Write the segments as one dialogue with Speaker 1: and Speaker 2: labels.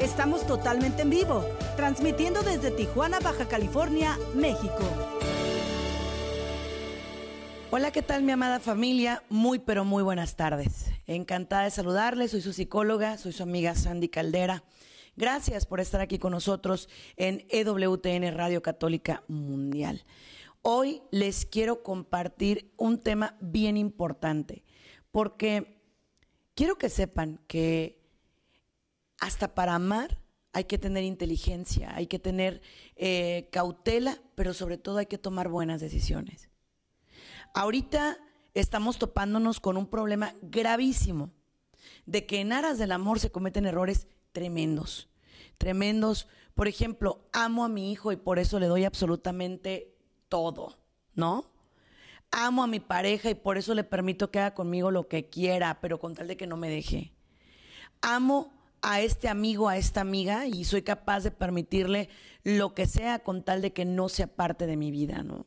Speaker 1: Estamos totalmente en vivo, transmitiendo desde Tijuana, Baja California, México.
Speaker 2: Hola, ¿qué tal mi amada familia? Muy, pero muy buenas tardes. Encantada de saludarles, soy su psicóloga, soy su amiga Sandy Caldera. Gracias por estar aquí con nosotros en EWTN Radio Católica Mundial. Hoy les quiero compartir un tema bien importante, porque quiero que sepan que hasta para amar hay que tener inteligencia, hay que tener eh, cautela, pero sobre todo hay que tomar buenas decisiones. Ahorita estamos topándonos con un problema gravísimo de que en aras del amor se cometen errores tremendos, tremendos. Por ejemplo, amo a mi hijo y por eso le doy absolutamente todo, ¿no? Amo a mi pareja y por eso le permito que haga conmigo lo que quiera, pero con tal de que no me deje. Amo a este amigo, a esta amiga y soy capaz de permitirle lo que sea con tal de que no sea parte de mi vida, ¿no?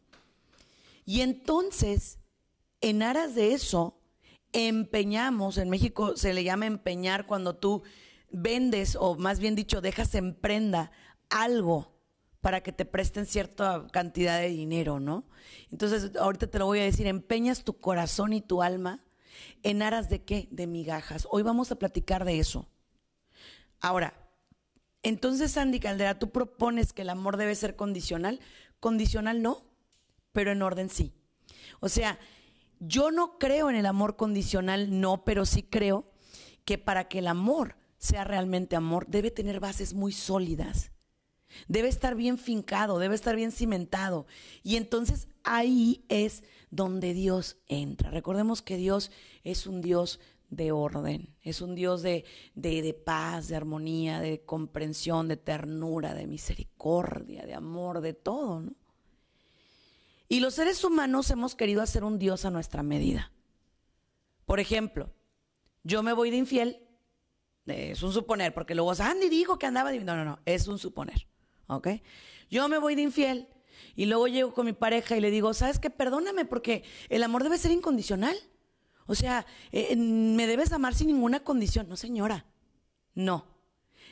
Speaker 2: Y entonces, en aras de eso, empeñamos, en México se le llama empeñar cuando tú vendes o más bien dicho dejas en prenda algo para que te presten cierta cantidad de dinero, ¿no? Entonces, ahorita te lo voy a decir, empeñas tu corazón y tu alma en aras de qué? De migajas. Hoy vamos a platicar de eso. Ahora, entonces, Sandy Caldera, tú propones que el amor debe ser condicional. Condicional no, pero en orden sí. O sea, yo no creo en el amor condicional, no, pero sí creo que para que el amor sea realmente amor, debe tener bases muy sólidas. Debe estar bien fincado, debe estar bien cimentado. Y entonces ahí es donde Dios entra. Recordemos que Dios es un Dios de orden, es un Dios de, de, de, paz, de armonía, de comprensión, de ternura, de misericordia, de amor, de todo, ¿no? Y los seres humanos hemos querido hacer un Dios a nuestra medida. Por ejemplo, yo me voy de infiel, es un suponer, porque luego Andy dijo que andaba de... No, no, no, es un suponer. ¿ok? Yo me voy de infiel y luego llego con mi pareja y le digo, ¿sabes qué? Perdóname porque el amor debe ser incondicional. O sea, eh, me debes amar sin ninguna condición. No, señora. No.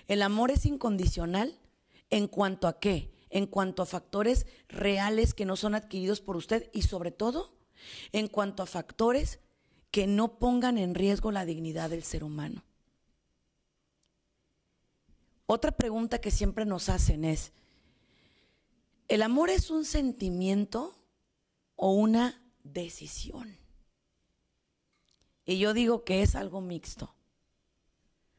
Speaker 2: El amor es incondicional en cuanto a qué? En cuanto a factores reales que no son adquiridos por usted y sobre todo en cuanto a factores que no pongan en riesgo la dignidad del ser humano. Otra pregunta que siempre nos hacen es, ¿el amor es un sentimiento o una decisión? Y yo digo que es algo mixto.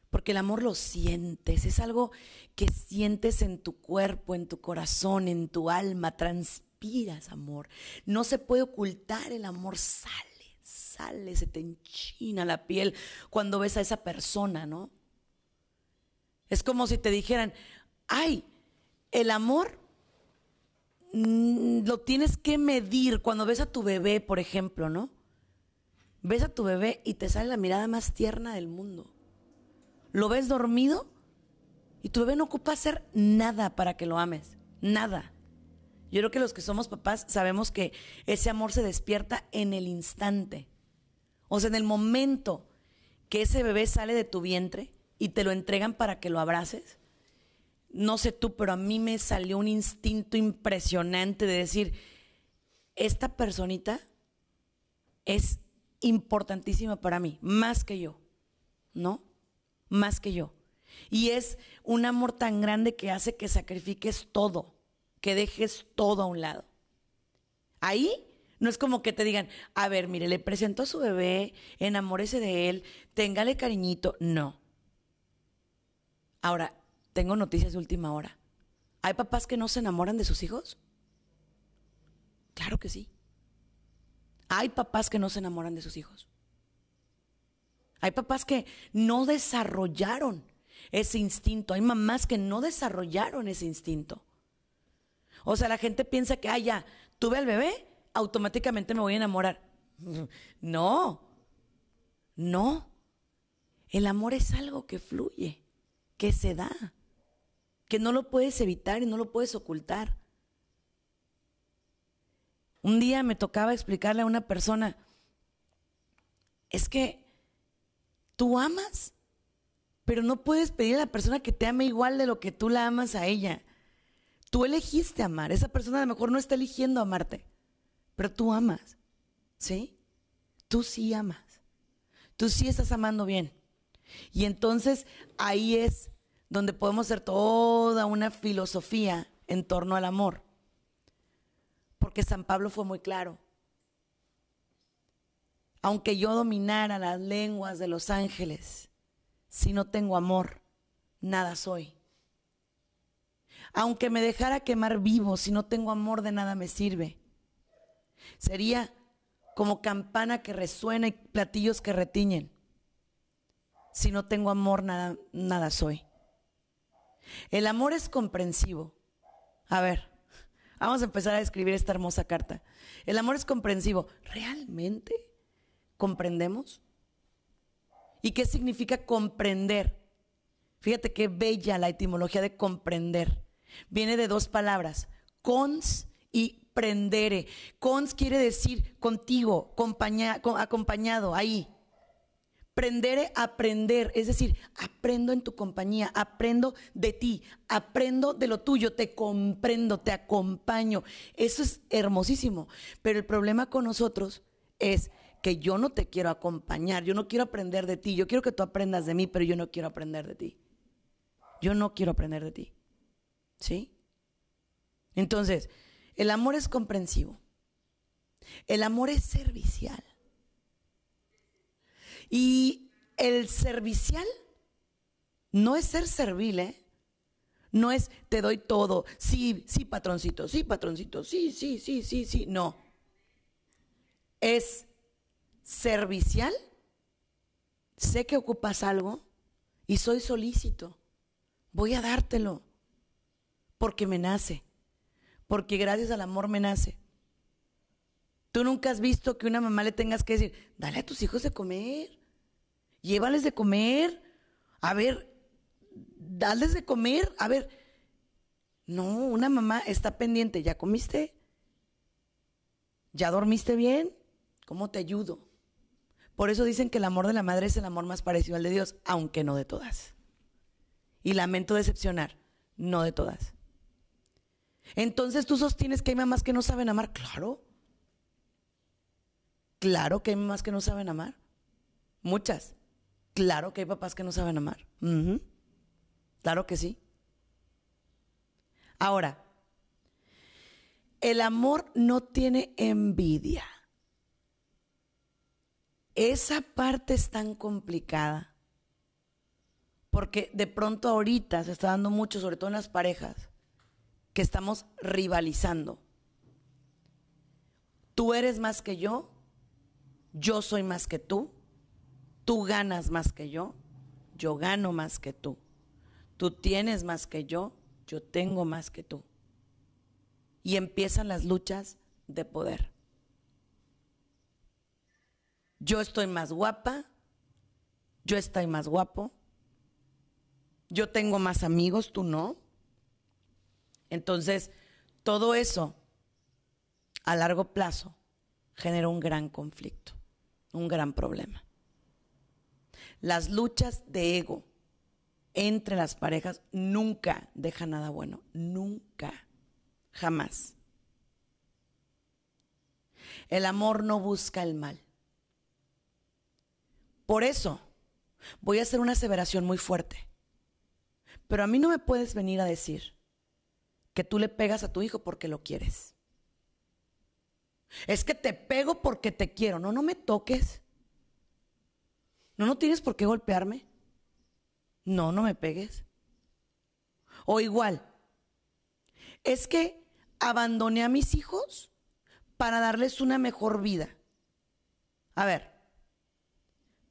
Speaker 2: Porque el amor lo sientes, es algo que sientes en tu cuerpo, en tu corazón, en tu alma, transpiras amor. No se puede ocultar, el amor sale, sale, se te enchina la piel cuando ves a esa persona, ¿no? Es como si te dijeran, ay, el amor mm, lo tienes que medir cuando ves a tu bebé, por ejemplo, ¿no? Ves a tu bebé y te sale la mirada más tierna del mundo. Lo ves dormido y tu bebé no ocupa hacer nada para que lo ames, nada. Yo creo que los que somos papás sabemos que ese amor se despierta en el instante. O sea, en el momento que ese bebé sale de tu vientre, y te lo entregan para que lo abraces. No sé tú, pero a mí me salió un instinto impresionante de decir, esta personita es importantísima para mí, más que yo, ¿no? Más que yo. Y es un amor tan grande que hace que sacrifiques todo, que dejes todo a un lado. Ahí no es como que te digan, a ver, mire, le presento a su bebé, enamórese de él, téngale cariñito. No. Ahora, tengo noticias de última hora. ¿Hay papás que no se enamoran de sus hijos? Claro que sí. Hay papás que no se enamoran de sus hijos. Hay papás que no desarrollaron ese instinto. Hay mamás que no desarrollaron ese instinto. O sea, la gente piensa que, ah, ya, tuve al bebé, automáticamente me voy a enamorar. No, no. El amor es algo que fluye, que se da, que no lo puedes evitar y no lo puedes ocultar. Un día me tocaba explicarle a una persona, es que tú amas, pero no puedes pedir a la persona que te ame igual de lo que tú la amas a ella. Tú elegiste amar, esa persona a lo mejor no está eligiendo amarte, pero tú amas, ¿sí? Tú sí amas, tú sí estás amando bien. Y entonces ahí es donde podemos hacer toda una filosofía en torno al amor. Porque San Pablo fue muy claro. Aunque yo dominara las lenguas de los ángeles, si no tengo amor, nada soy. Aunque me dejara quemar vivo, si no tengo amor, de nada me sirve. Sería como campana que resuena y platillos que retiñen. Si no tengo amor, nada, nada soy. El amor es comprensivo. A ver, vamos a empezar a escribir esta hermosa carta. El amor es comprensivo. ¿Realmente comprendemos? ¿Y qué significa comprender? Fíjate qué bella la etimología de comprender. Viene de dos palabras, cons y prendere. Cons quiere decir contigo, acompañado, ahí. Prendere, aprender, es decir, aprendo en tu compañía, aprendo de ti, aprendo de lo tuyo, te comprendo, te acompaño. Eso es hermosísimo. Pero el problema con nosotros es que yo no te quiero acompañar, yo no quiero aprender de ti, yo quiero que tú aprendas de mí, pero yo no quiero aprender de ti. Yo no quiero aprender de ti. ¿Sí? Entonces, el amor es comprensivo. El amor es servicial. Y el servicial no es ser servil, ¿eh? No es te doy todo. Sí, sí, patroncito, sí, patroncito, sí, sí, sí, sí, sí. No. Es servicial. Sé que ocupas algo y soy solícito. Voy a dártelo porque me nace. Porque gracias al amor me nace. Tú nunca has visto que una mamá le tengas que decir, dale a tus hijos de comer llévales de comer, a ver, dales de comer, a ver. No, una mamá está pendiente, ¿ya comiste? ¿Ya dormiste bien? ¿Cómo te ayudo? Por eso dicen que el amor de la madre es el amor más parecido al de Dios, aunque no de todas. Y lamento decepcionar, no de todas. Entonces tú sostienes que hay mamás que no saben amar. Claro. Claro que hay mamás que no saben amar. Muchas. Claro que hay papás que no saben amar. Claro que sí. Ahora, el amor no tiene envidia. Esa parte es tan complicada. Porque de pronto ahorita se está dando mucho, sobre todo en las parejas, que estamos rivalizando. Tú eres más que yo, yo soy más que tú, Tú ganas más que yo, yo gano más que tú. Tú tienes más que yo, yo tengo más que tú. Y empiezan las luchas de poder. Yo estoy más guapa, yo estoy más guapo, yo tengo más amigos, tú no. Entonces, todo eso a largo plazo genera un gran conflicto, un gran problema. Las luchas de ego entre las parejas nunca dejan nada bueno, nunca, jamás. El amor no busca el mal. Por eso voy a hacer una aseveración muy fuerte. Pero a mí no me puedes venir a decir que tú le pegas a tu hijo porque lo quieres. Es que te pego porque te quiero. No, no me toques. No, no tienes por qué golpearme. No, no me pegues. O igual, es que abandoné a mis hijos para darles una mejor vida. A ver,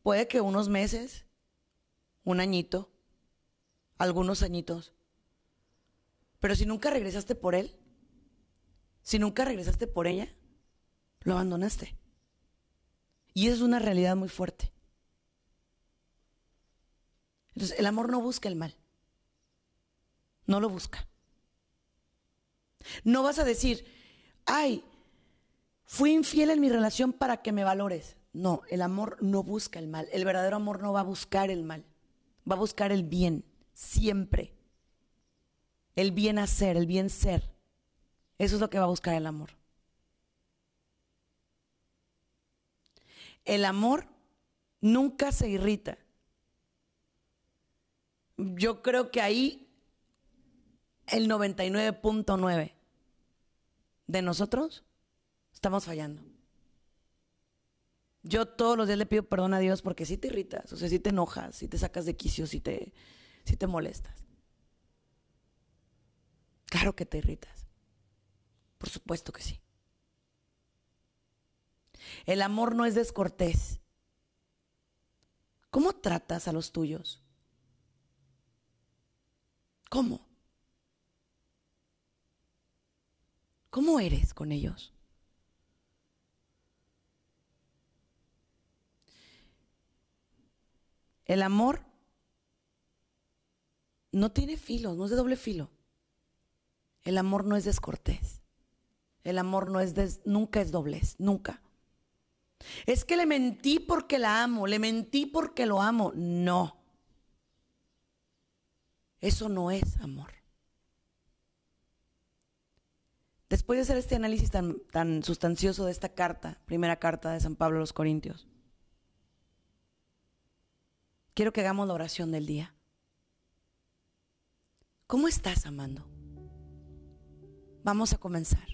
Speaker 2: puede que unos meses, un añito, algunos añitos, pero si nunca regresaste por él, si nunca regresaste por ella, lo abandonaste. Y es una realidad muy fuerte. Entonces, el amor no busca el mal. No lo busca. No vas a decir, ay, fui infiel en mi relación para que me valores. No, el amor no busca el mal. El verdadero amor no va a buscar el mal. Va a buscar el bien, siempre. El bien hacer, el bien ser. Eso es lo que va a buscar el amor. El amor nunca se irrita. Yo creo que ahí el 99.9 de nosotros estamos fallando. Yo todos los días le pido perdón a Dios porque si te irritas, o sea, si te enojas, si te sacas de quicio, si te, si te molestas. Claro que te irritas. Por supuesto que sí. El amor no es descortés. ¿Cómo tratas a los tuyos? ¿Cómo? ¿Cómo eres con ellos? El amor no tiene filo, no es de doble filo. El amor no es descortés. El amor no es nunca es doblez, nunca. Es que le mentí porque la amo, le mentí porque lo amo. No. Eso no es amor. Después de hacer este análisis tan, tan sustancioso de esta carta, primera carta de San Pablo a los Corintios, quiero que hagamos la oración del día. ¿Cómo estás amando? Vamos a comenzar.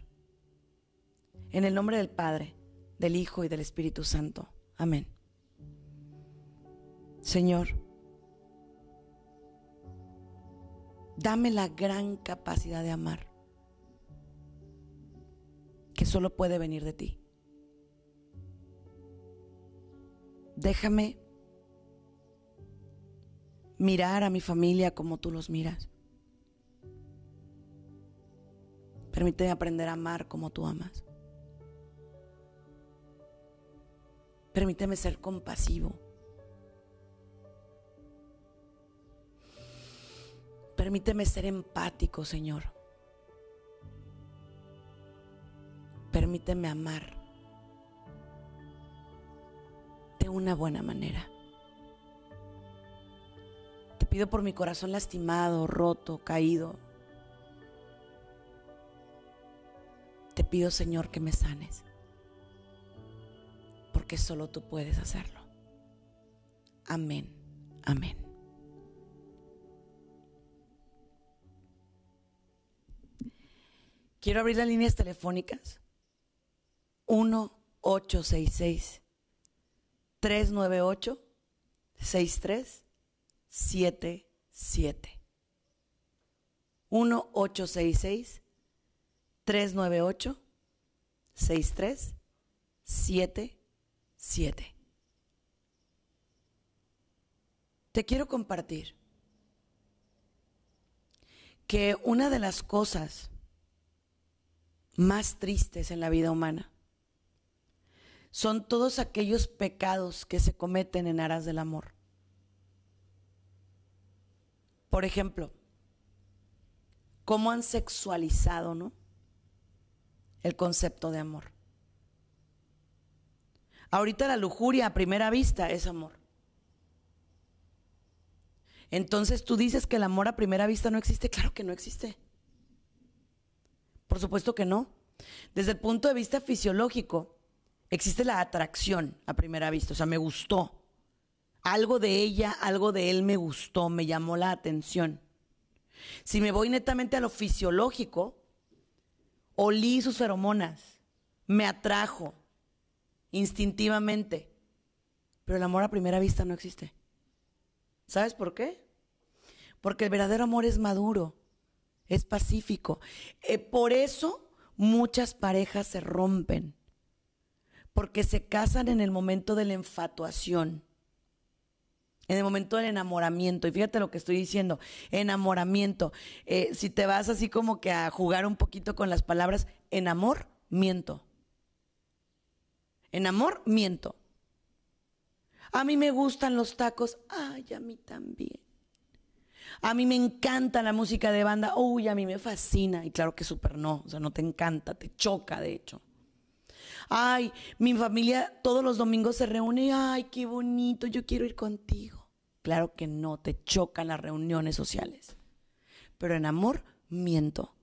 Speaker 2: En el nombre del Padre, del Hijo y del Espíritu Santo. Amén. Señor, dame la gran capacidad de amar que solo puede venir de ti. Déjame mirar a mi familia como tú los miras. Permíteme aprender a amar como tú amas. Permíteme ser compasivo. Permíteme ser empático, Señor. Permíteme amar de una buena manera. Te pido por mi corazón lastimado, roto, caído. Te pido, Señor, que me sanes, porque solo tú puedes hacerlo. Amén, amén. Quiero abrir las líneas telefónicas 1-866-398-6377. 1-866-398-6377. Te quiero compartir que una de las cosas más tristes en la vida humana son todos aquellos pecados que se cometen en aras del amor. Por ejemplo, cómo han sexualizado, ¿no? El concepto de amor. Ahorita la lujuria a primera vista es amor. Entonces tú dices que el amor a primera vista no existe. Claro que no existe. Por supuesto que no. Desde el punto de vista fisiológico, existe la atracción a primera vista, o sea, me gustó. Algo de ella, algo de él me gustó, me llamó la atención. Si me voy netamente a lo fisiológico, olí sus feromonas, me atrajo instintivamente, pero el amor a primera vista no existe. ¿Sabes por qué? Porque el verdadero amor es maduro, es pacífico. Eh, por eso muchas parejas se rompen porque se casan en el momento de la enfatuación. En el momento del enamoramiento, y fíjate lo que estoy diciendo, enamoramiento. Eh, si te vas así como que a jugar un poquito con las palabras, en amor, miento. En amor, miento. A mí me gustan los tacos, ay, a mí también. A mí me encanta la música de banda, uy, a mí me fascina. Y claro que súper no, o sea, no te encanta, te choca de hecho. Ay, mi familia todos los domingos se reúne, ay, qué bonito, yo quiero ir contigo. Claro que no, te chocan las reuniones sociales. Pero en amor, miento.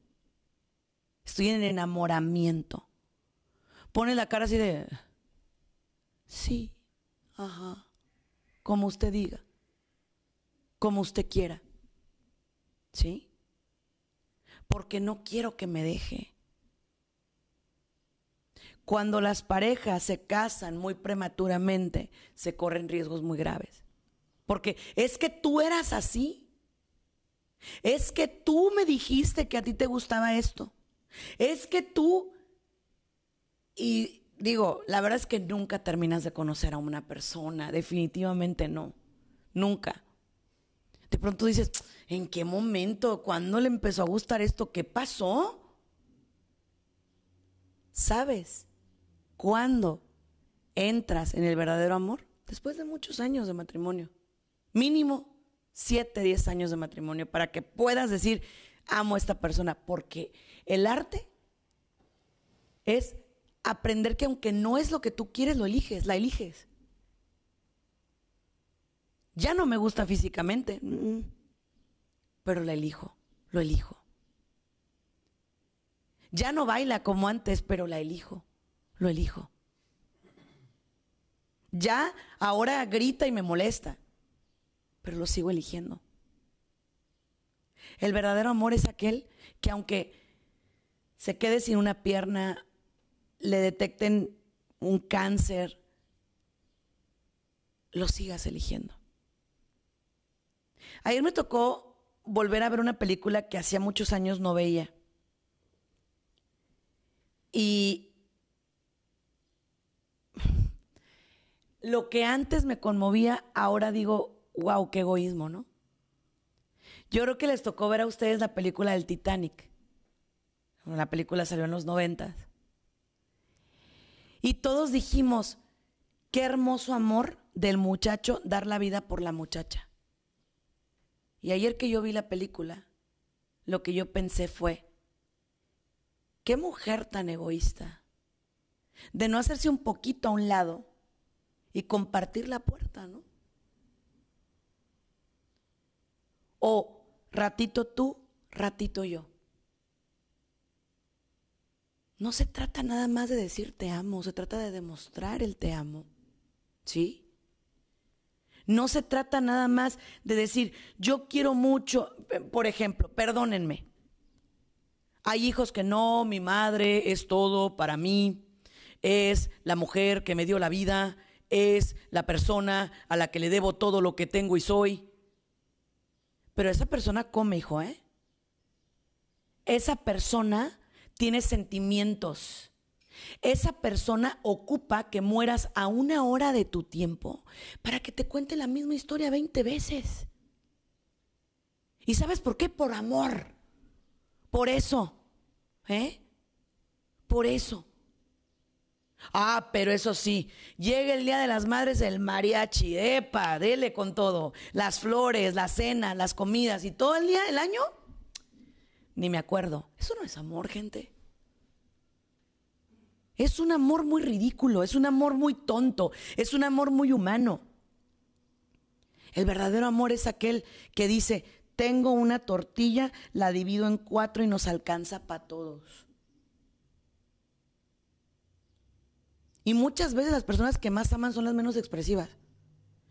Speaker 2: Estoy en enamoramiento. Pone la cara así de, sí, ajá, como usted diga, como usted quiera. ¿Sí? Porque no quiero que me deje. Cuando las parejas se casan muy prematuramente, se corren riesgos muy graves. Porque es que tú eras así. Es que tú me dijiste que a ti te gustaba esto. Es que tú... Y digo, la verdad es que nunca terminas de conocer a una persona. Definitivamente no. Nunca. De pronto dices, ¿en qué momento? ¿Cuándo le empezó a gustar esto? ¿Qué pasó? ¿Sabes cuándo entras en el verdadero amor? Después de muchos años de matrimonio. Mínimo 7, 10 años de matrimonio para que puedas decir, amo a esta persona. Porque el arte es aprender que aunque no es lo que tú quieres, lo eliges, la eliges. Ya no me gusta físicamente, pero la elijo, lo elijo. Ya no baila como antes, pero la elijo, lo elijo. Ya ahora grita y me molesta, pero lo sigo eligiendo. El verdadero amor es aquel que aunque se quede sin una pierna, le detecten un cáncer, lo sigas eligiendo. Ayer me tocó volver a ver una película que hacía muchos años no veía. Y lo que antes me conmovía, ahora digo, wow, qué egoísmo, ¿no? Yo creo que les tocó ver a ustedes la película del Titanic. La película salió en los noventas. Y todos dijimos, qué hermoso amor del muchacho dar la vida por la muchacha. Y ayer que yo vi la película, lo que yo pensé fue, qué mujer tan egoísta, de no hacerse un poquito a un lado y compartir la puerta, ¿no? O ratito tú, ratito yo. No se trata nada más de decir te amo, se trata de demostrar el te amo. ¿Sí? No se trata nada más de decir, yo quiero mucho, por ejemplo, perdónenme. Hay hijos que no, mi madre es todo para mí, es la mujer que me dio la vida, es la persona a la que le debo todo lo que tengo y soy. Pero esa persona come, hijo, ¿eh? Esa persona tiene sentimientos esa persona ocupa que mueras a una hora de tu tiempo para que te cuente la misma historia 20 veces. ¿Y sabes por qué? Por amor. Por eso. ¿Eh? Por eso. Ah, pero eso sí, llega el Día de las Madres el mariachi, epa, dele con todo. Las flores, la cena, las comidas y todo el día, el año. Ni me acuerdo. Eso no es amor, gente. Es un amor muy ridículo, es un amor muy tonto, es un amor muy humano. El verdadero amor es aquel que dice, tengo una tortilla, la divido en cuatro y nos alcanza para todos. Y muchas veces las personas que más aman son las menos expresivas.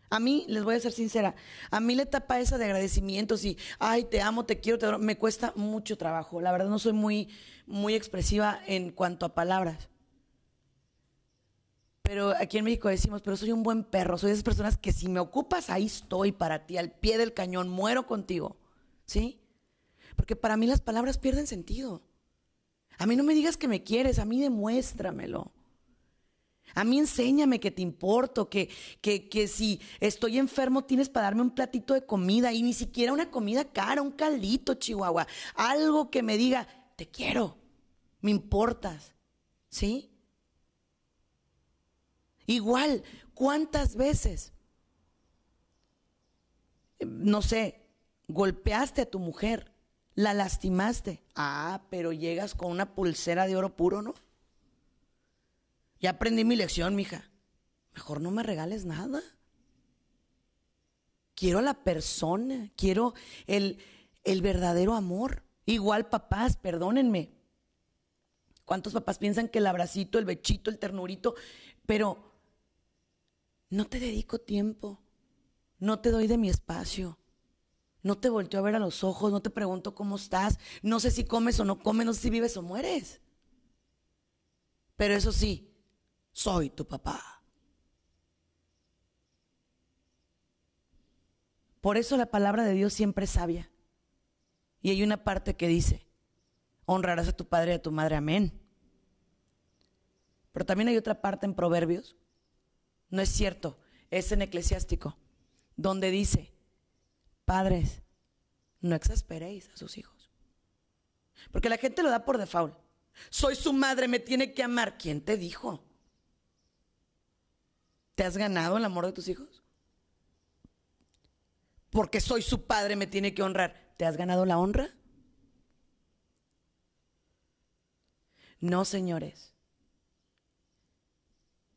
Speaker 2: A mí, les voy a ser sincera, a mí la etapa esa de agradecimientos y, ay, te amo, te quiero, te adoro, me cuesta mucho trabajo. La verdad no soy muy, muy expresiva en cuanto a palabras. Pero aquí en México decimos, pero soy un buen perro, soy de esas personas que si me ocupas, ahí estoy para ti, al pie del cañón, muero contigo. ¿Sí? Porque para mí las palabras pierden sentido. A mí no me digas que me quieres, a mí demuéstramelo. A mí enséñame que te importo, que, que, que si estoy enfermo tienes para darme un platito de comida y ni siquiera una comida cara, un caldito, Chihuahua. Algo que me diga, te quiero, me importas. ¿Sí? Igual, ¿cuántas veces? No sé, golpeaste a tu mujer, la lastimaste. Ah, pero llegas con una pulsera de oro puro, ¿no? Ya aprendí mi lección, mija. Mejor no me regales nada. Quiero a la persona, quiero el, el verdadero amor. Igual papás, perdónenme. ¿Cuántos papás piensan que el abracito, el bechito, el ternurito, pero no te dedico tiempo, no te doy de mi espacio, no te volteo a ver a los ojos, no te pregunto cómo estás, no sé si comes o no comes, no sé si vives o mueres. Pero eso sí, soy tu papá. Por eso la palabra de Dios siempre es sabia. Y hay una parte que dice, honrarás a tu padre y a tu madre, amén. Pero también hay otra parte en Proverbios, no es cierto, es en eclesiástico, donde dice, padres, no exasperéis a sus hijos. Porque la gente lo da por default. Soy su madre, me tiene que amar. ¿Quién te dijo? ¿Te has ganado el amor de tus hijos? Porque soy su padre, me tiene que honrar. ¿Te has ganado la honra? No, señores.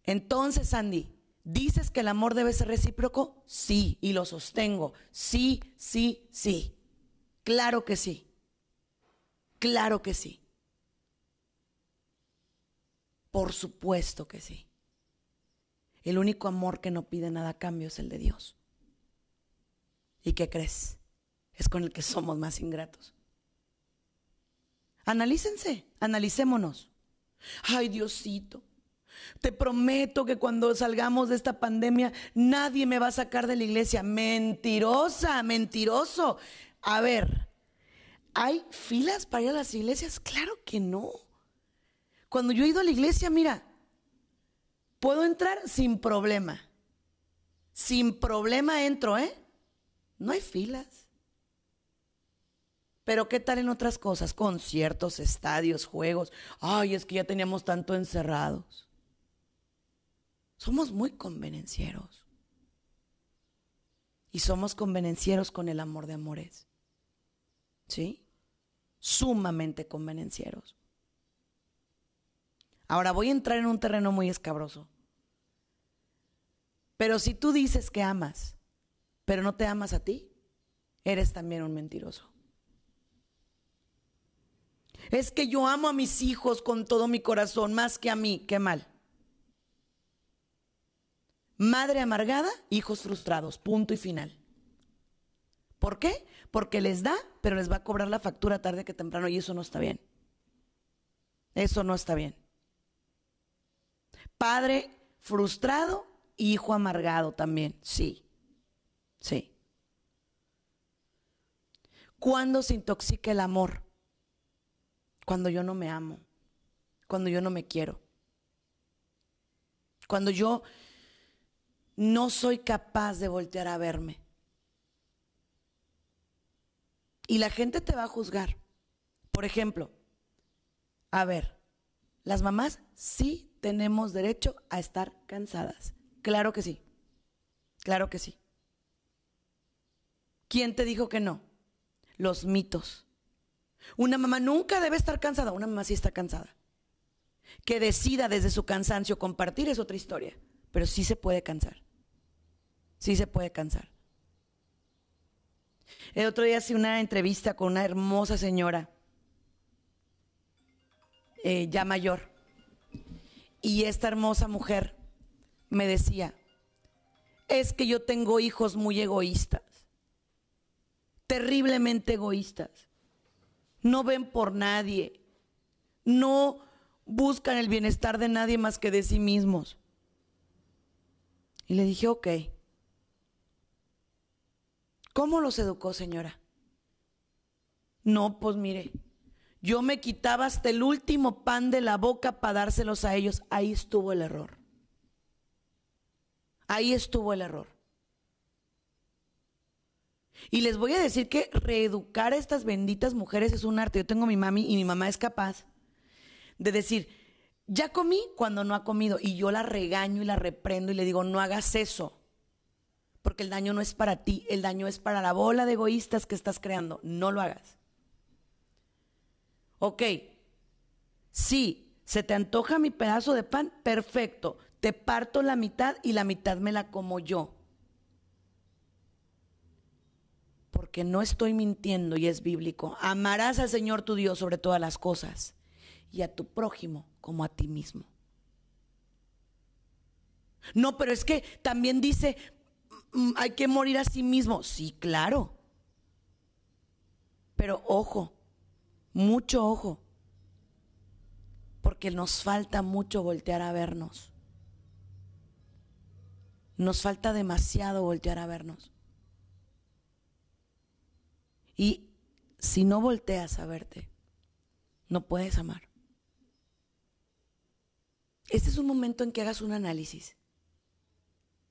Speaker 2: Entonces, Andy, ¿dices que el amor debe ser recíproco? Sí, y lo sostengo. Sí, sí, sí. Claro que sí. Claro que sí. Por supuesto que sí. El único amor que no pide nada a cambio es el de Dios. ¿Y qué crees? Es con el que somos más ingratos. Analícense, analicémonos. Ay, Diosito, te prometo que cuando salgamos de esta pandemia nadie me va a sacar de la iglesia. Mentirosa, mentiroso. A ver, ¿hay filas para ir a las iglesias? Claro que no. Cuando yo he ido a la iglesia, mira, Puedo entrar sin problema. Sin problema entro, ¿eh? No hay filas. Pero ¿qué tal en otras cosas? Conciertos, estadios, juegos. Ay, es que ya teníamos tanto encerrados. Somos muy convenencieros. Y somos convenencieros con el amor de amores. ¿Sí? Sumamente convenencieros. Ahora voy a entrar en un terreno muy escabroso. Pero si tú dices que amas, pero no te amas a ti, eres también un mentiroso. Es que yo amo a mis hijos con todo mi corazón, más que a mí, qué mal. Madre amargada, hijos frustrados, punto y final. ¿Por qué? Porque les da, pero les va a cobrar la factura tarde que temprano y eso no está bien. Eso no está bien. Padre frustrado, hijo amargado también, sí, sí. ¿Cuándo se intoxica el amor? Cuando yo no me amo, cuando yo no me quiero, cuando yo no soy capaz de voltear a verme. Y la gente te va a juzgar. Por ejemplo, a ver, las mamás sí tenemos derecho a estar cansadas. Claro que sí. Claro que sí. ¿Quién te dijo que no? Los mitos. Una mamá nunca debe estar cansada, una mamá sí está cansada. Que decida desde su cansancio compartir es otra historia, pero sí se puede cansar. Sí se puede cansar. El otro día hice una entrevista con una hermosa señora, eh, ya mayor, y esta hermosa mujer me decía, es que yo tengo hijos muy egoístas, terriblemente egoístas. No ven por nadie, no buscan el bienestar de nadie más que de sí mismos. Y le dije, ok, ¿cómo los educó señora? No, pues mire, yo me quitaba hasta el último pan de la boca para dárselos a ellos. Ahí estuvo el error. Ahí estuvo el error. Y les voy a decir que reeducar a estas benditas mujeres es un arte. Yo tengo a mi mami y mi mamá es capaz de decir, ya comí cuando no ha comido. Y yo la regaño y la reprendo y le digo, no hagas eso. Porque el daño no es para ti, el daño es para la bola de egoístas que estás creando. No lo hagas. Ok, sí, se te antoja mi pedazo de pan, perfecto. Te parto la mitad y la mitad me la como yo. Porque no estoy mintiendo y es bíblico. Amarás al Señor tu Dios sobre todas las cosas y a tu prójimo como a ti mismo. No, pero es que también dice, mm, hay que morir a sí mismo. Sí, claro. Pero ojo, mucho ojo, porque nos falta mucho voltear a vernos. Nos falta demasiado voltear a vernos. Y si no volteas a verte, no puedes amar. Este es un momento en que hagas un análisis.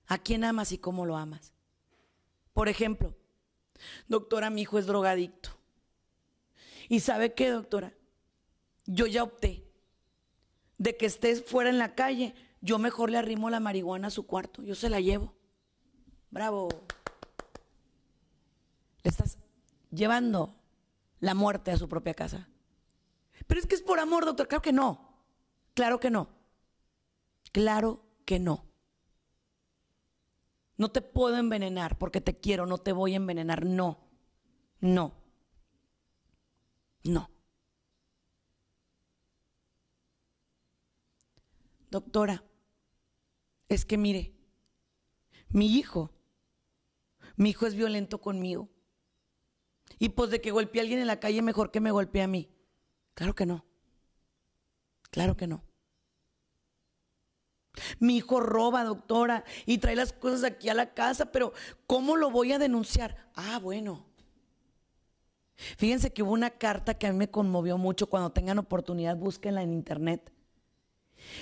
Speaker 2: ¿A quién amas y cómo lo amas? Por ejemplo, doctora, mi hijo es drogadicto. ¿Y sabe qué, doctora? Yo ya opté de que estés fuera en la calle, yo mejor le arrimo la marihuana a su cuarto, yo se la llevo. Bravo. Le estás llevando la muerte a su propia casa. Pero es que es por amor, doctor. Claro que no. Claro que no. Claro que no. No te puedo envenenar porque te quiero, no te voy a envenenar. No. No. No. Doctora, es que mire, mi hijo, mi hijo es violento conmigo. Y pues de que golpee a alguien en la calle, mejor que me golpee a mí. Claro que no. Claro que no. Mi hijo roba, doctora, y trae las cosas aquí a la casa, pero ¿cómo lo voy a denunciar? Ah, bueno. Fíjense que hubo una carta que a mí me conmovió mucho. Cuando tengan oportunidad, búsquenla en internet.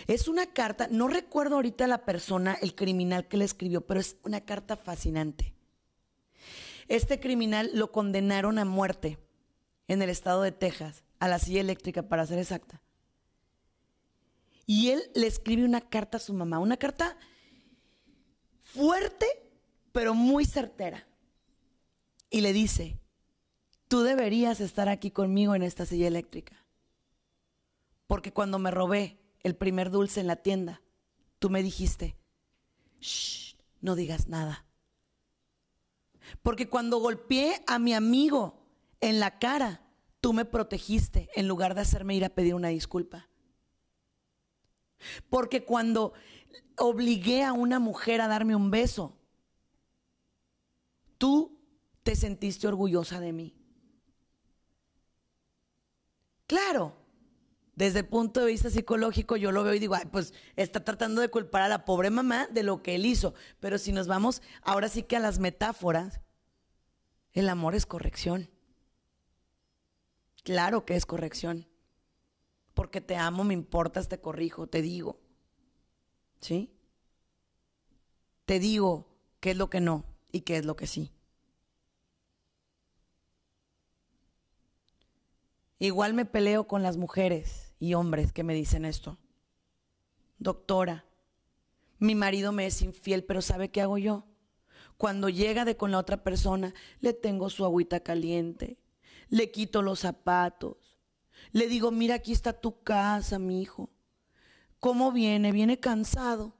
Speaker 2: Es una carta, no recuerdo ahorita la persona, el criminal que le escribió, pero es una carta fascinante. Este criminal lo condenaron a muerte en el estado de Texas, a la silla eléctrica para ser exacta. Y él le escribe una carta a su mamá, una carta fuerte, pero muy certera. Y le dice, tú deberías estar aquí conmigo en esta silla eléctrica. Porque cuando me robé el primer dulce en la tienda, tú me dijiste, Shh, no digas nada. Porque cuando golpeé a mi amigo en la cara, tú me protegiste en lugar de hacerme ir a pedir una disculpa. Porque cuando obligué a una mujer a darme un beso, tú te sentiste orgullosa de mí. Claro, desde el punto de vista psicológico yo lo veo y digo, ay, pues está tratando de culpar a la pobre mamá de lo que él hizo. Pero si nos vamos ahora sí que a las metáforas, el amor es corrección. Claro que es corrección porque te amo, me importas, te corrijo, te digo. ¿Sí? Te digo qué es lo que no y qué es lo que sí. Igual me peleo con las mujeres y hombres que me dicen esto. Doctora, mi marido me es infiel, pero ¿sabe qué hago yo? Cuando llega de con la otra persona, le tengo su agüita caliente, le quito los zapatos, le digo, mira, aquí está tu casa, mi hijo. ¿Cómo viene? Viene cansado.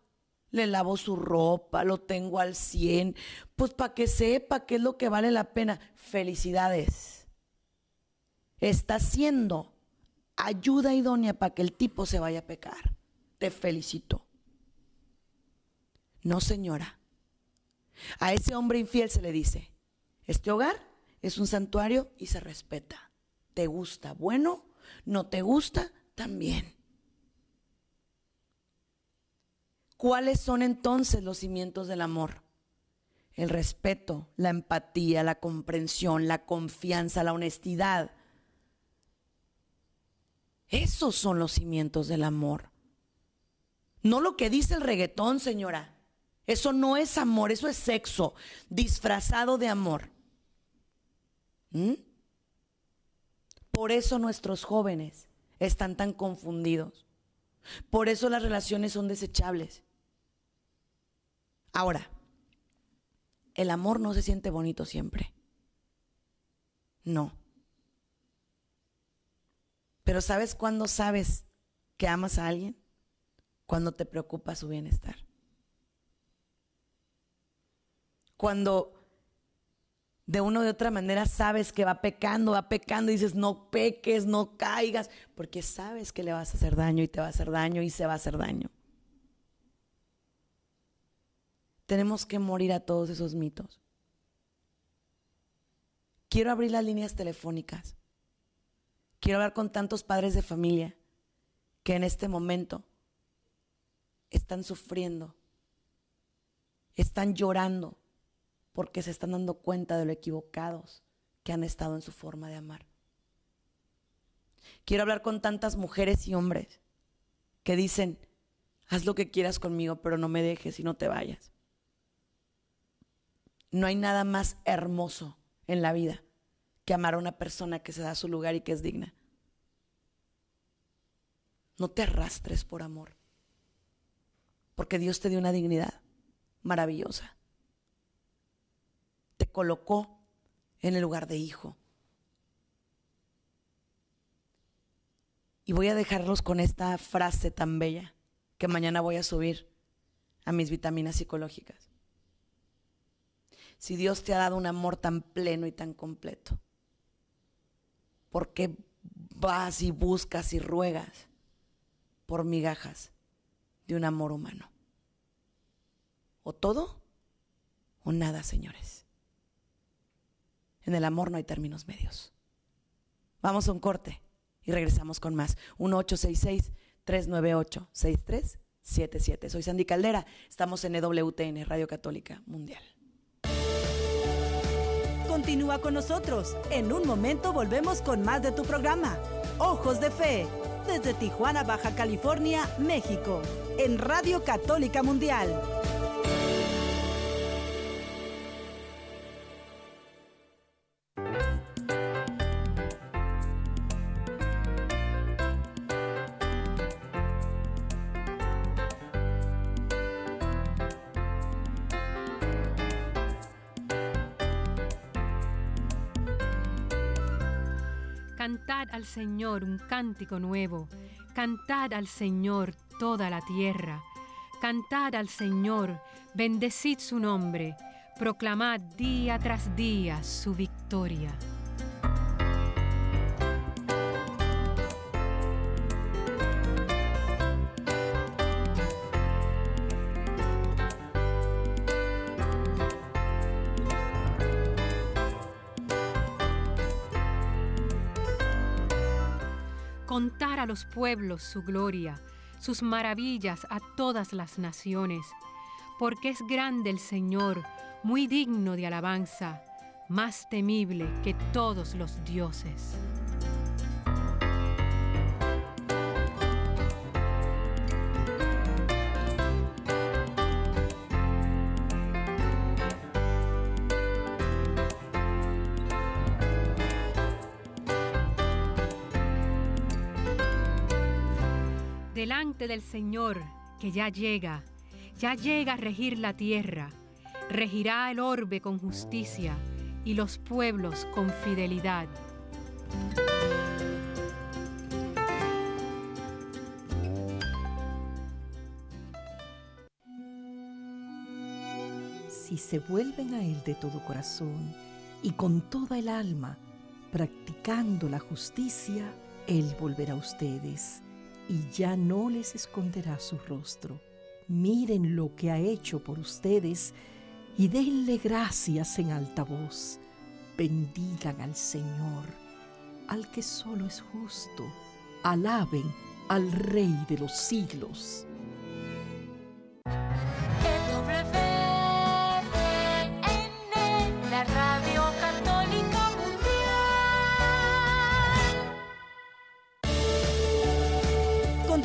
Speaker 2: Le lavo su ropa, lo tengo al 100, pues para que sepa qué es lo que vale la pena. Felicidades. Está siendo ayuda idónea para que el tipo se vaya a pecar. Te felicito. No, señora. A ese hombre infiel se le dice, este hogar es un santuario y se respeta. ¿Te gusta? Bueno, no te gusta, también. ¿Cuáles son entonces los cimientos del amor? El respeto, la empatía, la comprensión, la confianza, la honestidad. Esos son los cimientos del amor. No lo que dice el reggaetón, señora. Eso no es amor, eso es sexo disfrazado de amor. ¿Mm? Por eso nuestros jóvenes están tan confundidos. Por eso las relaciones son desechables. Ahora, el amor no se siente bonito siempre. No. Pero ¿sabes cuándo sabes que amas a alguien? Cuando te preocupa su bienestar. Cuando de una u otra manera sabes que va pecando, va pecando y dices, no peques, no caigas, porque sabes que le vas a hacer daño y te va a hacer daño y se va a hacer daño. Tenemos que morir a todos esos mitos. Quiero abrir las líneas telefónicas. Quiero hablar con tantos padres de familia que en este momento están sufriendo, están llorando porque se están dando cuenta de lo equivocados que han estado en su forma de amar. Quiero hablar con tantas mujeres y hombres que dicen, haz lo que quieras conmigo, pero no me dejes y no te vayas. No hay nada más hermoso en la vida que amar a una persona que se da su lugar y que es digna. No te arrastres por amor, porque Dios te dio una dignidad maravillosa colocó en el lugar de hijo. Y voy a dejarlos con esta frase tan bella que mañana voy a subir a mis vitaminas psicológicas. Si Dios te ha dado un amor tan pleno y tan completo, ¿por qué vas y buscas y ruegas por migajas de un amor humano? O todo o nada, señores. En el amor no hay términos medios. Vamos a un corte y regresamos con más. 1866-398-6377. Soy Sandy Caldera. Estamos en EWTN, Radio Católica Mundial.
Speaker 1: Continúa con nosotros. En un momento volvemos con más de tu programa. Ojos de Fe. Desde Tijuana, Baja California, México. En Radio Católica Mundial.
Speaker 3: Cantad al Señor un cántico nuevo, cantad al Señor toda la tierra, cantad al Señor, bendecid su nombre, proclamad día tras día su victoria. Los pueblos su gloria, sus maravillas a todas las naciones, porque es grande el Señor, muy digno de alabanza, más temible que todos los dioses. Del Señor que ya llega, ya llega a regir la tierra, regirá el orbe con justicia y los pueblos con fidelidad.
Speaker 4: Si se vuelven a Él de todo corazón y con toda el alma, practicando la justicia, Él volverá a ustedes y ya no les esconderá su rostro. Miren lo que ha hecho por ustedes y denle gracias en alta voz. Bendigan al Señor, al que solo es justo. Alaben al Rey de los siglos.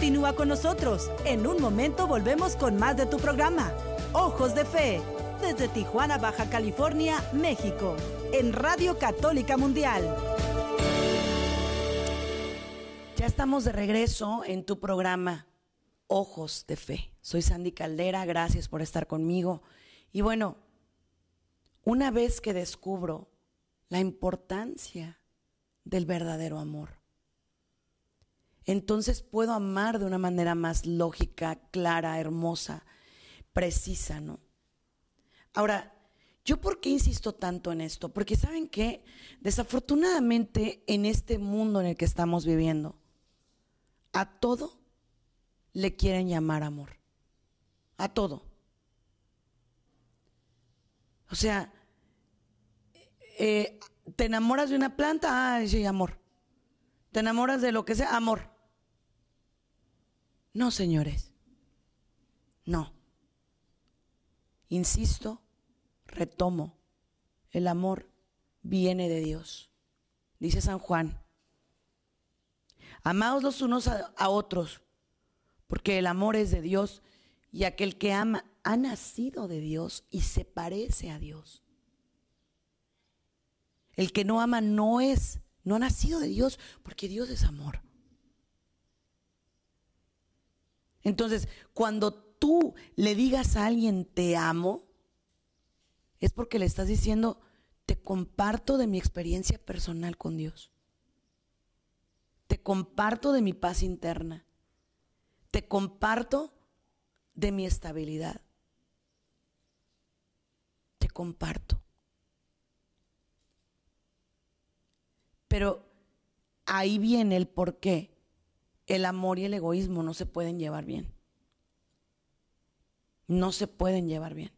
Speaker 1: Continúa con nosotros. En un momento volvemos con más de tu programa. Ojos de Fe, desde Tijuana, Baja California, México, en Radio Católica Mundial.
Speaker 2: Ya estamos de regreso en tu programa Ojos de Fe. Soy Sandy Caldera, gracias por estar conmigo. Y bueno, una vez que descubro la importancia del verdadero amor, entonces puedo amar de una manera más lógica, clara, hermosa, precisa, ¿no? Ahora, ¿yo por qué insisto tanto en esto? Porque saben que desafortunadamente en este mundo en el que estamos viviendo, a todo le quieren llamar amor. A todo. O sea, eh, te enamoras de una planta, ah, sí, amor. Te enamoras de lo que sea, amor. No, señores. No. Insisto, retomo, el amor viene de Dios. Dice San Juan, amaos los unos a, a, otros, porque el amor es de Dios y aquel que ama ha nacido de Dios y se parece a Dios. El que no ama no es, no ha nacido de Dios, porque Dios es amor. Entonces, cuando tú le digas a alguien te amo, es porque le estás diciendo te comparto de mi experiencia personal con Dios. Te comparto de mi paz interna. Te comparto de mi estabilidad. Te comparto. Pero ahí viene el por qué el amor y el egoísmo no se pueden llevar bien. No se pueden llevar bien.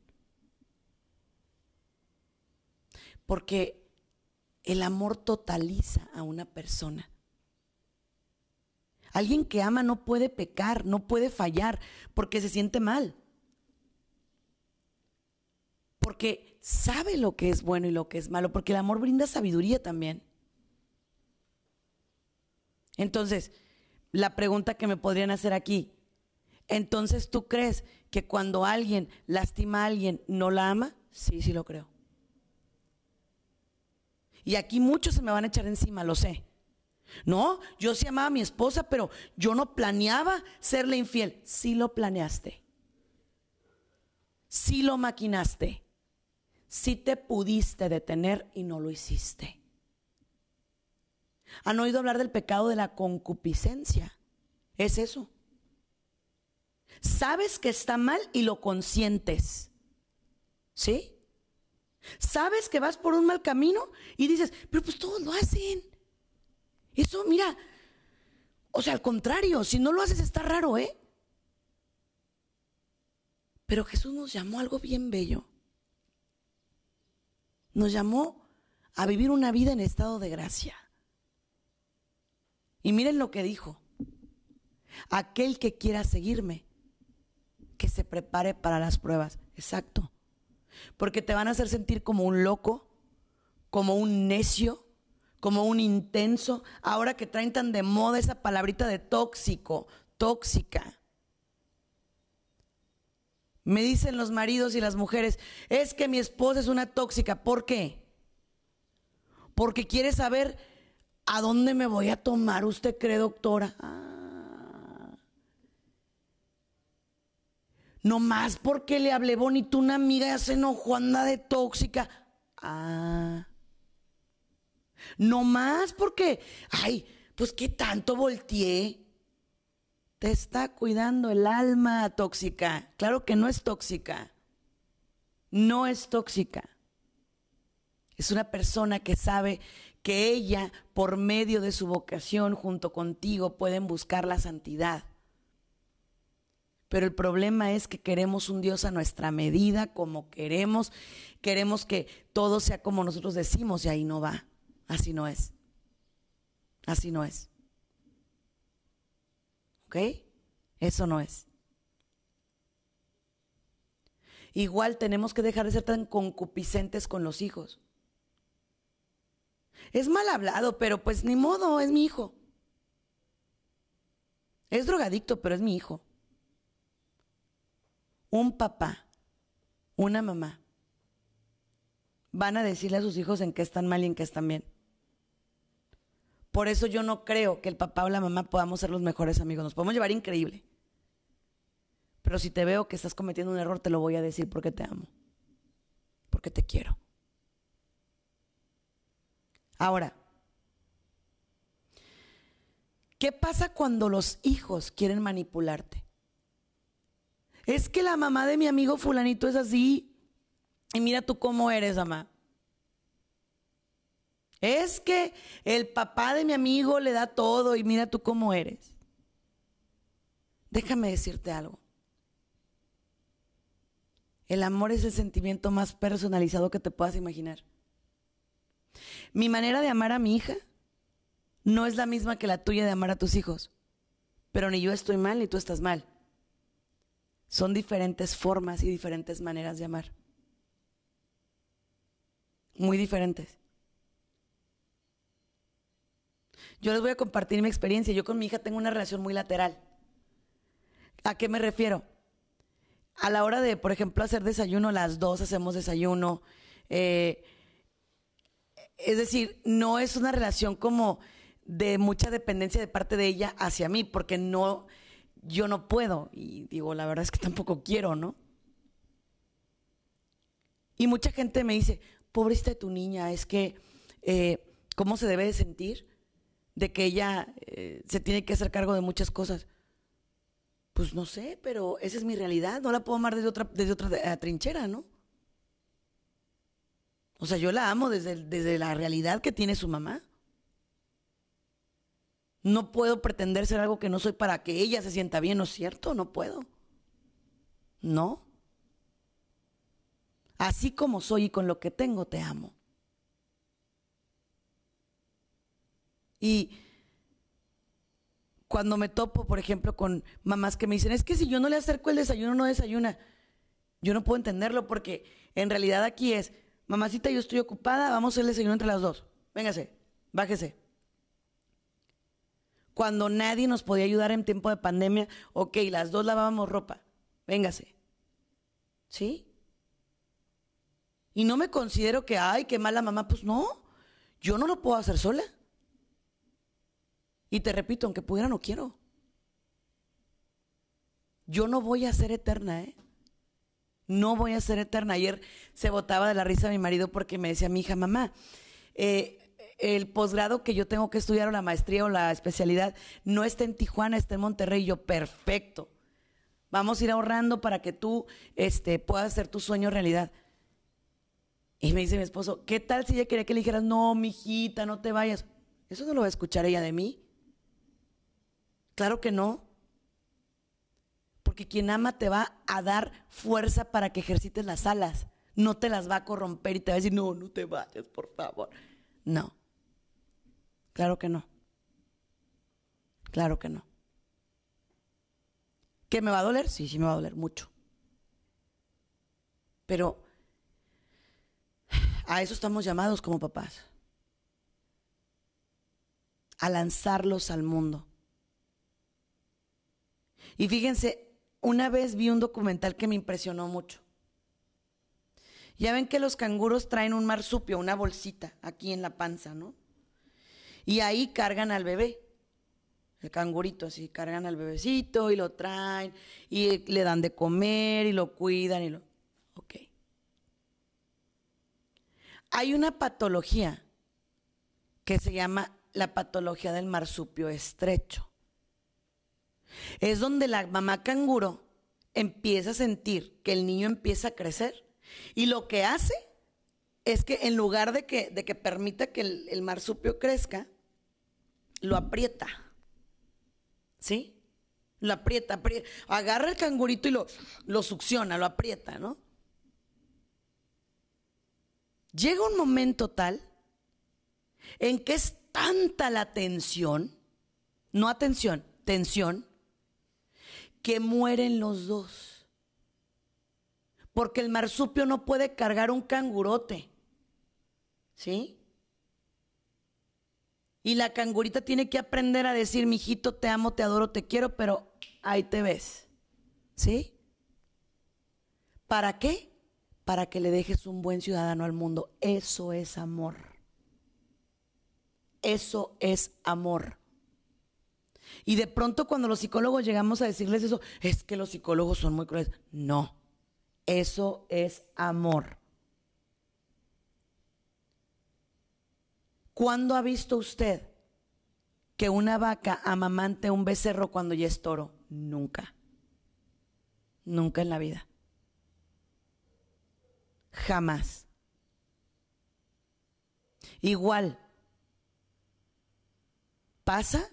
Speaker 2: Porque el amor totaliza a una persona. Alguien que ama no puede pecar, no puede fallar, porque se siente mal. Porque sabe lo que es bueno y lo que es malo, porque el amor brinda sabiduría también. Entonces, la pregunta que me podrían hacer aquí, entonces tú crees que cuando alguien lastima a alguien no la ama? Sí, sí lo creo. Y aquí muchos se me van a echar encima, lo sé. No, yo sí amaba a mi esposa, pero yo no planeaba serle infiel. Sí lo planeaste. Sí lo maquinaste. Sí te pudiste detener y no lo hiciste. ¿Han oído hablar del pecado de la concupiscencia? Es eso. Sabes que está mal y lo consientes. ¿Sí? Sabes que vas por un mal camino y dices, pero pues todos lo hacen. Eso, mira, o sea, al contrario, si no lo haces está raro, ¿eh? Pero Jesús nos llamó a algo bien bello. Nos llamó a vivir una vida en estado de gracia. Y miren lo que dijo. Aquel que quiera seguirme, que se prepare para las pruebas. Exacto. Porque te van a hacer sentir como un loco, como un necio, como un intenso. Ahora que traen tan de moda esa palabrita de tóxico, tóxica. Me dicen los maridos y las mujeres, es que mi esposa es una tóxica. ¿Por qué? Porque quiere saber a dónde me voy a tomar, usted cree, doctora. Ah. No más porque le hablé bonito una amiga ya se enojó, anda de tóxica. Ah. No más porque, ay, pues qué tanto volteé. Te está cuidando el alma tóxica. Claro que no es tóxica. No es tóxica. Es una persona que sabe que ella, por medio de su vocación, junto contigo, pueden buscar la santidad. Pero el problema es que queremos un Dios a nuestra medida, como queremos, queremos que todo sea como nosotros decimos y ahí no va. Así no es. Así no es. ¿Ok? Eso no es. Igual tenemos que dejar de ser tan concupiscentes con los hijos. Es mal hablado, pero pues ni modo, es mi hijo. Es drogadicto, pero es mi hijo. Un papá una mamá, van a decirle a sus hijos en qué están mal y en qué están bien. Por eso yo no creo que el papá o la mamá podamos ser los mejores amigos. Nos podemos llevar increíble. Pero si te veo que estás cometiendo un error, te lo voy a decir porque te amo. Porque te quiero. Ahora, ¿qué pasa cuando los hijos quieren manipularte? Es que la mamá de mi amigo fulanito es así. Y mira tú cómo eres, mamá. Es que el papá de mi amigo le da todo y mira tú cómo eres. Déjame decirte algo. El amor es el sentimiento más personalizado que te puedas imaginar. Mi manera de amar a mi hija no es la misma que la tuya de amar a tus hijos. Pero ni yo estoy mal ni tú estás mal. Son diferentes formas y diferentes maneras de amar. Muy diferentes. Yo les voy a compartir mi experiencia. Yo con mi hija tengo una relación muy lateral. ¿A qué me refiero? A la hora de, por ejemplo, hacer desayuno, las dos hacemos desayuno. Eh, es decir, no es una relación como de mucha dependencia de parte de ella hacia mí, porque no, yo no puedo. Y digo, la verdad es que tampoco quiero, ¿no? Y mucha gente me dice, pobrecita de tu niña, es que, eh, ¿cómo se debe de sentir? De que ella eh, se tiene que hacer cargo de muchas cosas. Pues no sé, pero esa es mi realidad, no la puedo amar desde otra, desde otra eh, trinchera, ¿no? O sea, yo la amo desde, desde la realidad que tiene su mamá. No puedo pretender ser algo que no soy para que ella se sienta bien, ¿no es cierto? No puedo. No. Así como soy y con lo que tengo, te amo. Y cuando me topo, por ejemplo, con mamás que me dicen, es que si yo no le acerco el desayuno, no desayuna. Yo no puedo entenderlo porque en realidad aquí es, mamacita, yo estoy ocupada, vamos a hacer el desayuno entre las dos. Véngase, bájese. Cuando nadie nos podía ayudar en tiempo de pandemia, ok, las dos lavábamos ropa. Véngase. ¿Sí? Y no me considero que, ay, qué mala mamá. Pues no, yo no lo puedo hacer sola. Y te repito, aunque pudiera, no quiero. Yo no voy a ser eterna, ¿eh? No voy a ser eterna. Ayer se botaba de la risa mi marido porque me decía mi hija, mamá, eh, el posgrado que yo tengo que estudiar o la maestría o la especialidad no está en Tijuana, está en Monterrey. Yo, perfecto. Vamos a ir ahorrando para que tú este, puedas hacer tu sueño realidad. Y me dice mi esposo, ¿qué tal si ella quería que le dijeras, no, mijita, no te vayas? Eso no lo va a escuchar ella de mí. Claro que no. Porque quien ama te va a dar fuerza para que ejercites las alas. No te las va a corromper y te va a decir, no, no te vayas, por favor. No. Claro que no. Claro que no. ¿Que me va a doler? Sí, sí me va a doler mucho. Pero a eso estamos llamados como papás. A lanzarlos al mundo. Y fíjense, una vez vi un documental que me impresionó mucho. Ya ven que los canguros traen un marsupio, una bolsita aquí en la panza, ¿no? Y ahí cargan al bebé. El cangurito así, cargan al bebecito y lo traen y le dan de comer y lo cuidan y lo... Ok. Hay una patología que se llama la patología del marsupio estrecho. Es donde la mamá canguro empieza a sentir que el niño empieza a crecer y lo que hace es que en lugar de que, de que permita que el, marsupio crezca, lo aprieta. ¿Sí? Lo aprieta, aprieta, agarra el cangurito y lo, lo succiona, lo aprieta, ¿no? Llega un momento tal en que es tanta la tensión, no atención, tensión, que mueren los dos. Porque el marsupio no puede cargar un cangurote. ¿Sí? Y la cangurita tiene que aprender a decir, mijito, te amo, te adoro, te quiero, pero ahí te ves. ¿Sí? ¿Para qué? para que le dejes un buen ciudadano al mundo. Eso es amor. Eso es amor. Y de pronto cuando los psicólogos llegamos a decirles eso, es que los psicólogos son muy crueles. No, eso es amor. ¿Cuándo ha visto usted que una vaca amamante un becerro cuando ya es toro? Nunca. Nunca en la vida. Jamás. Igual. Pasa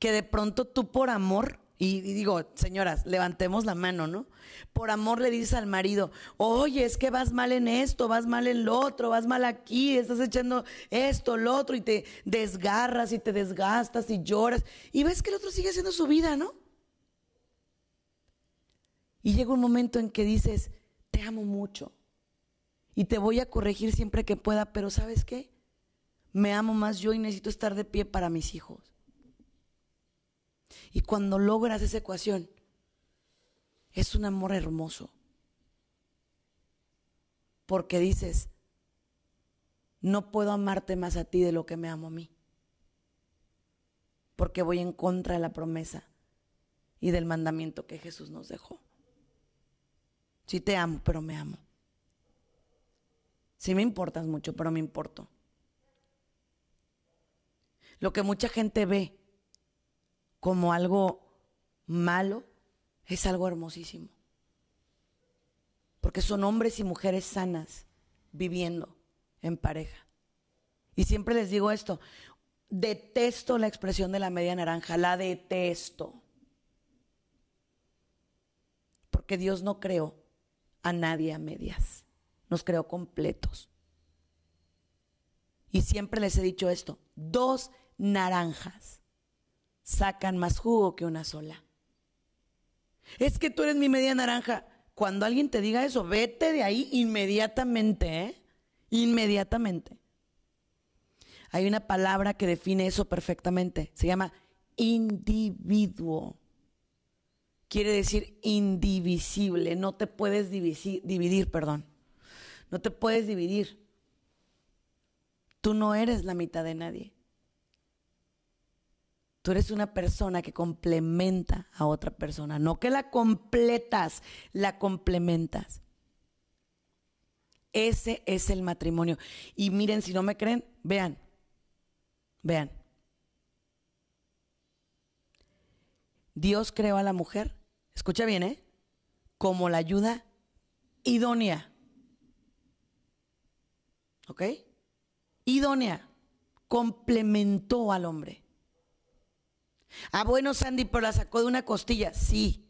Speaker 2: que de pronto tú por amor, y, digo, señoras, levantemos la mano, ¿no? Por amor le dices al marido, oye, es que vas mal en esto, vas mal en lo otro, vas mal aquí, estás echando esto, lo otro, y te desgarras y te desgastas y lloras, y ves que el otro sigue haciendo su vida, ¿no? Y llega un momento en que dices, te amo mucho y te voy a corregir siempre que pueda, pero ¿sabes qué? Me amo más yo y necesito estar de pie para mis hijos. Y cuando logras esa ecuación, es un amor hermoso. Porque dices, no puedo amarte más a ti de lo que me amo a mí. Porque voy en contra de la promesa y del mandamiento que Jesús nos dejó. Sí te amo, pero me amo. Sí me importas mucho, pero me importo. Lo que mucha gente ve como algo malo es algo hermosísimo. Porque son hombres y mujeres sanas viviendo en pareja. Y siempre les digo esto, detesto la expresión de la media naranja, la detesto. Porque Dios no creó a nadie a medias. Nos creó completos. Y siempre les he dicho esto, dos naranjas sacan más jugo que una sola. Es que tú eres mi media naranja. Cuando alguien te diga eso, vete de ahí inmediatamente, ¿eh? Inmediatamente. Hay una palabra que define eso perfectamente. Se llama individuo quiere decir indivisible, no te puedes dividir, perdón. No te puedes dividir. Tú no eres la mitad de nadie. Tú eres una persona que complementa a otra persona, no que la completas, la complementas. Ese es el matrimonio. Y miren, si no me creen, vean, vean. Dios creó a la mujer escucha bien, ¿eh? Como la ayuda idónea. ¿Ok? Idónea. Complementó al hombre. Ah, bueno, Sandy, pero la sacó de una costilla. Sí.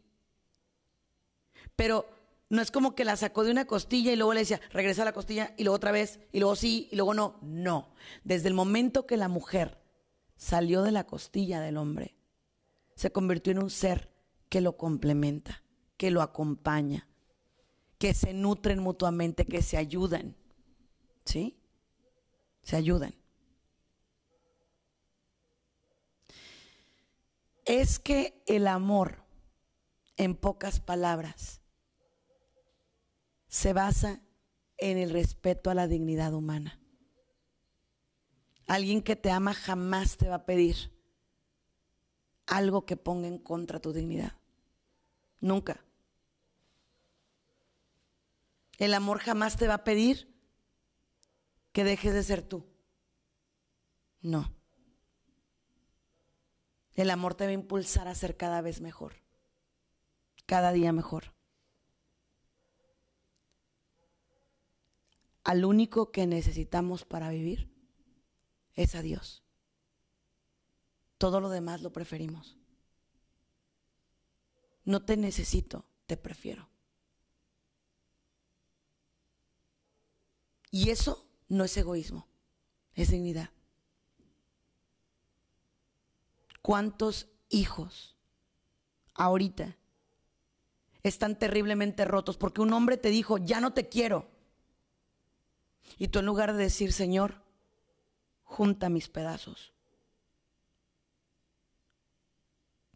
Speaker 2: Pero no es como que la sacó de una costilla y luego le decía, regresa a la costilla y luego otra vez y luego sí y luego no. No. Desde el momento que la mujer salió de la costilla del hombre, se convirtió en un ser que lo complementa, que lo acompaña, que se nutren mutuamente, que se ayudan. ¿Sí? Se ayudan. Es que el amor, en pocas palabras, se basa en el respeto a la dignidad humana. Alguien que te ama jamás te va a pedir algo que ponga en contra tu dignidad. Nunca. El amor jamás te va a pedir que dejes de ser tú. No. El amor te va a impulsar a ser cada vez mejor. Cada día mejor. Al único que necesitamos para vivir es a Dios. Todo lo demás lo preferimos. No te necesito, te prefiero. Y eso no es egoísmo, es dignidad. ¿Cuántos hijos ahorita están terriblemente rotos porque un hombre te dijo, ya no te quiero? Y tú en lugar de decir, Señor, junta mis pedazos,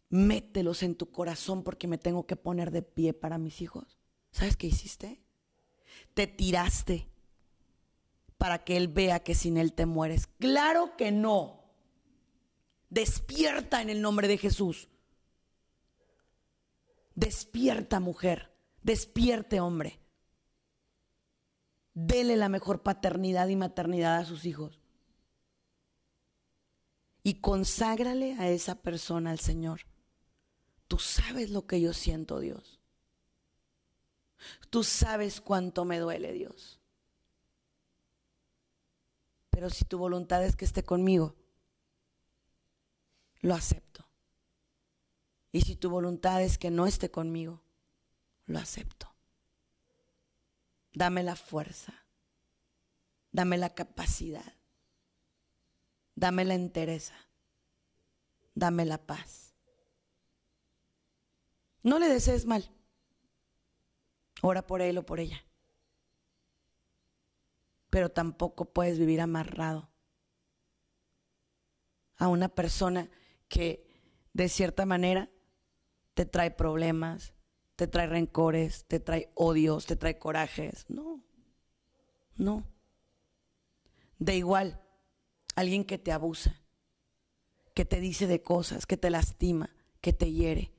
Speaker 2: mételos en tu corazón porque me tengo que poner de pie para mis hijos. ¿Sabes qué hiciste? te tiraste para que Él vea que sin Él te mueres. Claro que no. Despierta en el nombre de Jesús. Despierta mujer, despierte hombre. Dele la mejor paternidad y maternidad a sus hijos. Y conságrale a esa persona al Señor. Tú sabes lo que yo siento, Dios. Tú sabes cuánto me duele, Dios. Pero si tu voluntad es que esté conmigo, lo acepto. Y si tu voluntad es que no esté conmigo, lo acepto. Dame la fuerza, dame la capacidad, dame la entereza, dame la paz. No le desees mal. Ora por él o por ella. Pero tampoco puedes vivir amarrado a una persona que de cierta manera te trae problemas, te trae rencores, te trae odios, te trae corajes. No, no. De igual, alguien que te abusa, que te dice de cosas, que te lastima, que te hiere.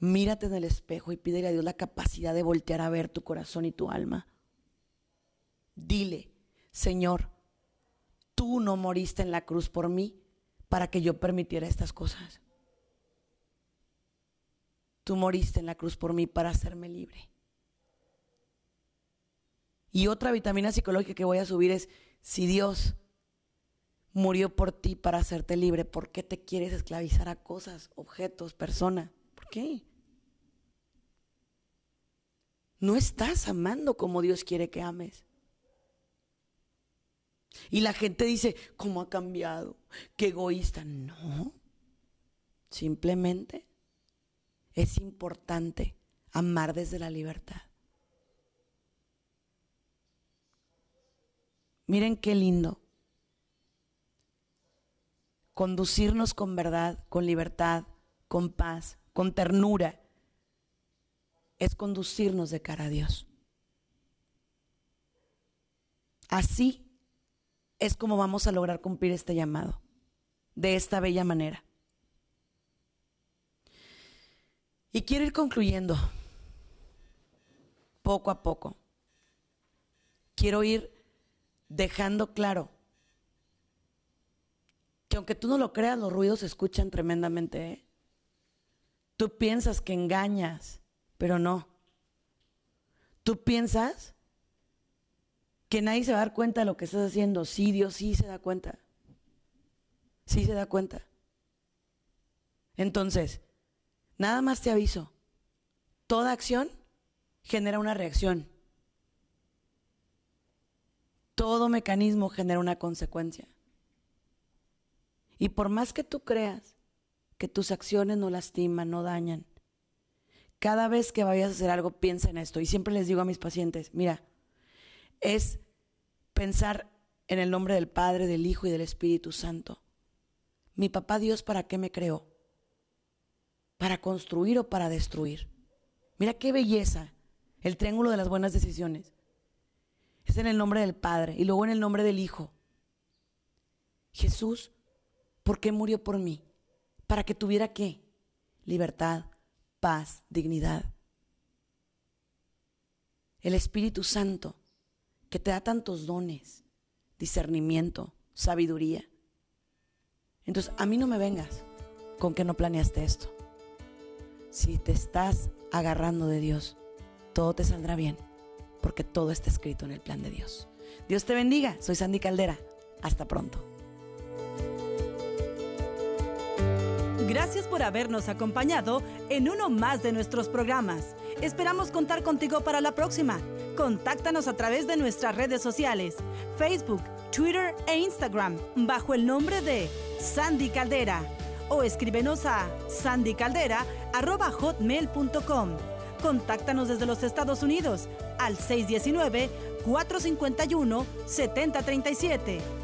Speaker 2: Mírate en el espejo y pídele a Dios la capacidad de voltear a ver tu corazón y tu alma. Dile, Señor, tú no moriste en la cruz por mí para que yo permitiera estas cosas. Tú moriste en la cruz por mí para hacerme libre. Y otra vitamina psicológica que voy a subir es, si Dios murió por ti para hacerte libre, ¿por qué te quieres esclavizar a cosas, objetos, personas? ¿Por qué? No estás amando como Dios quiere que ames. Y la gente dice, ¿cómo ha cambiado? Qué egoísta. No. Simplemente es importante amar desde la libertad. Miren qué lindo. Conducirnos con verdad, con libertad, con paz, con ternura, es conducirnos de cara a Dios. Así es como vamos a lograr cumplir este llamado, de esta bella manera. Y quiero ir concluyendo, poco a poco. Quiero ir dejando claro que aunque tú no lo creas, los ruidos se escuchan tremendamente. ¿eh? Tú piensas que engañas, pero no. Tú piensas que nadie se va a dar cuenta de lo que estás haciendo. Sí, Dios sí se da cuenta. Sí se da cuenta. Entonces, nada más te aviso. Toda acción genera una reacción. Todo mecanismo genera una consecuencia. Y por más que tú creas que tus acciones no lastiman, no dañan, cada vez que vayas a hacer algo, piensa en esto. Y siempre les digo a mis pacientes, mira, es pensar en el nombre del Padre, del Hijo y del Espíritu Santo. Mi papá Dios, ¿para qué me creó? ¿Para construir o para destruir? Mira qué belleza, el triángulo de las buenas decisiones. Es en el nombre del Padre y luego en el nombre del Hijo. Jesús, ¿por qué murió por mí? ¿Para que tuviera qué? Libertad, paz, dignidad. El Espíritu Santo que te da tantos dones, discernimiento, sabiduría. Entonces, a mí no me vengas con que no planeaste esto. Si te estás agarrando de Dios, todo te saldrá bien, porque todo está escrito en el plan de Dios. Dios te bendiga, soy Sandy Caldera. Hasta pronto.
Speaker 1: Gracias por habernos acompañado en uno más de nuestros programas. Esperamos contar contigo para la próxima. Contáctanos a través de nuestras redes sociales, Facebook, Twitter e Instagram, bajo el nombre de Sandy Caldera. O escríbenos a sandycaldera.hotmail.com. Contáctanos desde los Estados Unidos al 619-451-7037